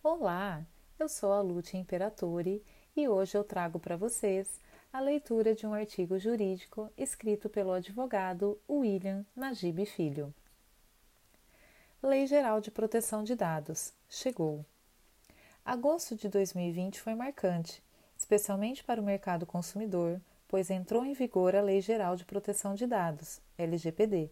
Olá, eu sou a Lute Imperatore e hoje eu trago para vocês a leitura de um artigo jurídico escrito pelo advogado William Najib Filho. Lei Geral de Proteção de Dados chegou. Agosto de 2020 foi marcante, especialmente para o mercado consumidor, pois entrou em vigor a Lei Geral de Proteção de Dados, LGPD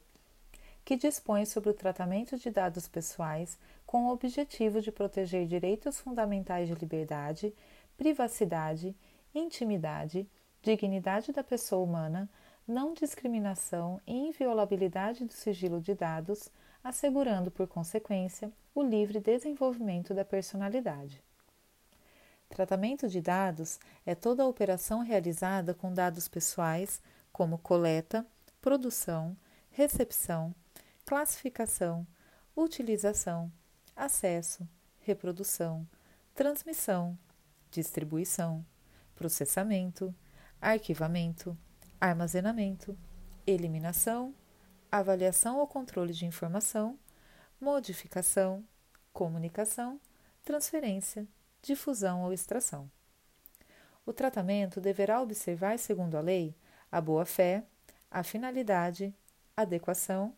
que dispõe sobre o tratamento de dados pessoais com o objetivo de proteger direitos fundamentais de liberdade, privacidade, intimidade, dignidade da pessoa humana, não discriminação e inviolabilidade do sigilo de dados, assegurando, por consequência, o livre desenvolvimento da personalidade. Tratamento de dados é toda a operação realizada com dados pessoais, como coleta, produção, recepção, classificação, utilização, acesso, reprodução, transmissão, distribuição, processamento, arquivamento, armazenamento, eliminação, avaliação ou controle de informação, modificação, comunicação, transferência, difusão ou extração. O tratamento deverá observar, segundo a lei, a boa-fé, a finalidade, adequação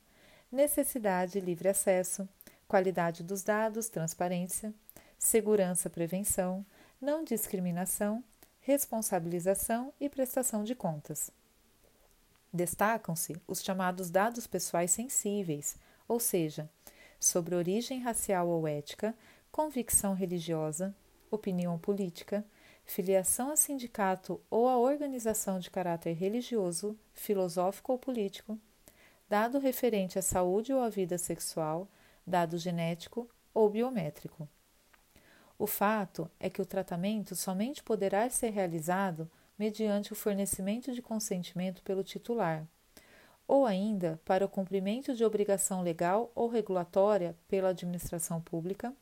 necessidade, livre acesso, qualidade dos dados, transparência, segurança, prevenção, não discriminação, responsabilização e prestação de contas. Destacam-se os chamados dados pessoais sensíveis, ou seja, sobre origem racial ou ética, convicção religiosa, opinião política, filiação a sindicato ou a organização de caráter religioso, filosófico ou político, dado referente à saúde ou à vida sexual, dado genético ou biométrico. O fato é que o tratamento somente poderá ser realizado mediante o fornecimento de consentimento pelo titular, ou ainda para o cumprimento de obrigação legal ou regulatória pela administração pública,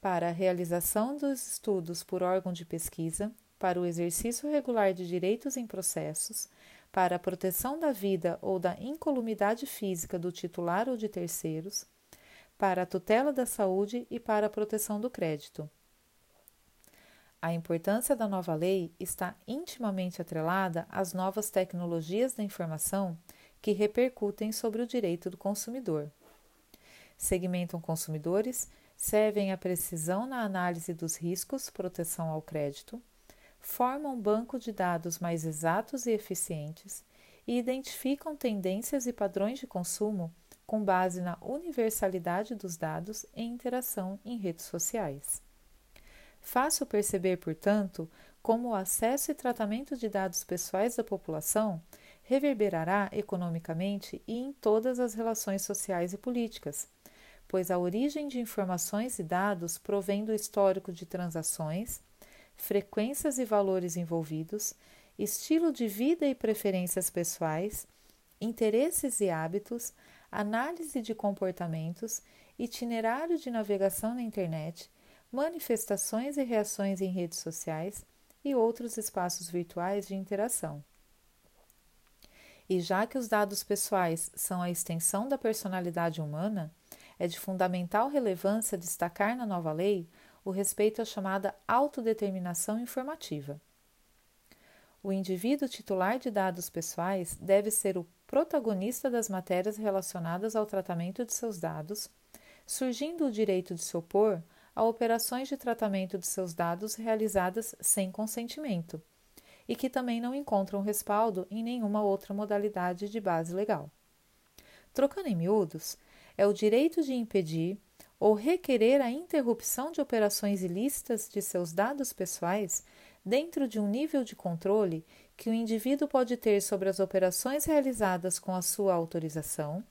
para a realização dos estudos por órgão de pesquisa, para o exercício regular de direitos em processos, para a proteção da vida ou da incolumidade física do titular ou de terceiros, para a tutela da saúde e para a proteção do crédito. A importância da nova lei está intimamente atrelada às novas tecnologias da informação que repercutem sobre o direito do consumidor. Segmentam consumidores, servem à precisão na análise dos riscos, proteção ao crédito, formam um banco de dados mais exatos e eficientes e identificam tendências e padrões de consumo com base na universalidade dos dados em interação em redes sociais. Fácil perceber, portanto, como o acesso e tratamento de dados pessoais da população reverberará economicamente e em todas as relações sociais e políticas, pois a origem de informações e dados provém do histórico de transações frequências e valores envolvidos, estilo de vida e preferências pessoais, interesses e hábitos, análise de comportamentos, itinerário de navegação na internet, manifestações e reações em redes sociais e outros espaços virtuais de interação. E já que os dados pessoais são a extensão da personalidade humana, é de fundamental relevância destacar na nova lei o respeito à chamada autodeterminação informativa. O indivíduo titular de dados pessoais deve ser o protagonista das matérias relacionadas ao tratamento de seus dados, surgindo o direito de se opor a operações de tratamento de seus dados realizadas sem consentimento e que também não encontram respaldo em nenhuma outra modalidade de base legal. Trocando em miúdos, é o direito de impedir ou requerer a interrupção de operações ilícitas de seus dados pessoais dentro de um nível de controle que o indivíduo pode ter sobre as operações realizadas com a sua autorização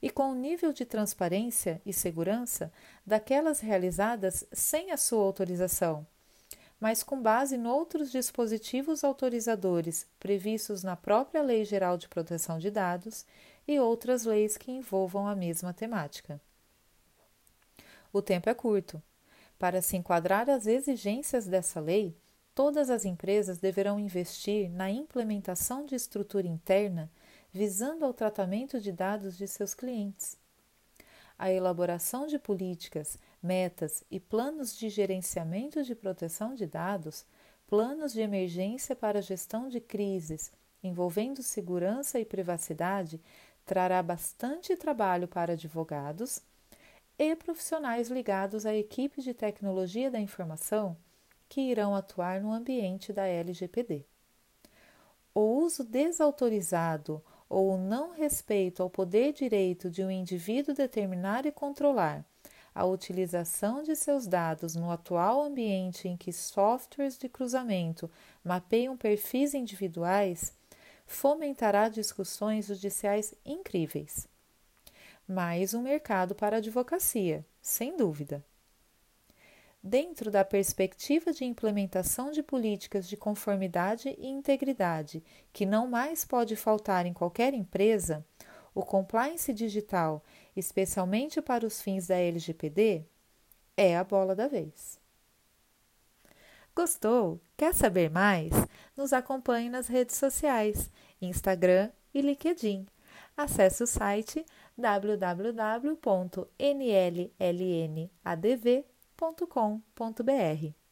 e com o nível de transparência e segurança daquelas realizadas sem a sua autorização, mas com base em outros dispositivos autorizadores previstos na própria Lei Geral de Proteção de Dados e outras leis que envolvam a mesma temática. O tempo é curto. Para se enquadrar às exigências dessa lei, todas as empresas deverão investir na implementação de estrutura interna visando ao tratamento de dados de seus clientes. a elaboração de políticas, metas e planos de gerenciamento de proteção de dados, planos de emergência para gestão de crises envolvendo segurança e privacidade trará bastante trabalho para advogados e profissionais ligados à equipe de tecnologia da informação que irão atuar no ambiente da LGPD. O uso desautorizado ou o não respeito ao poder direito de um indivíduo determinar e controlar a utilização de seus dados no atual ambiente em que softwares de cruzamento mapeiam perfis individuais fomentará discussões judiciais incríveis. Mais um mercado para a advocacia, sem dúvida. Dentro da perspectiva de implementação de políticas de conformidade e integridade, que não mais pode faltar em qualquer empresa, o compliance digital, especialmente para os fins da LGPD, é a bola da vez. Gostou? Quer saber mais? Nos acompanhe nas redes sociais, Instagram e LinkedIn. Acesse o site www.nllnadv.com.br.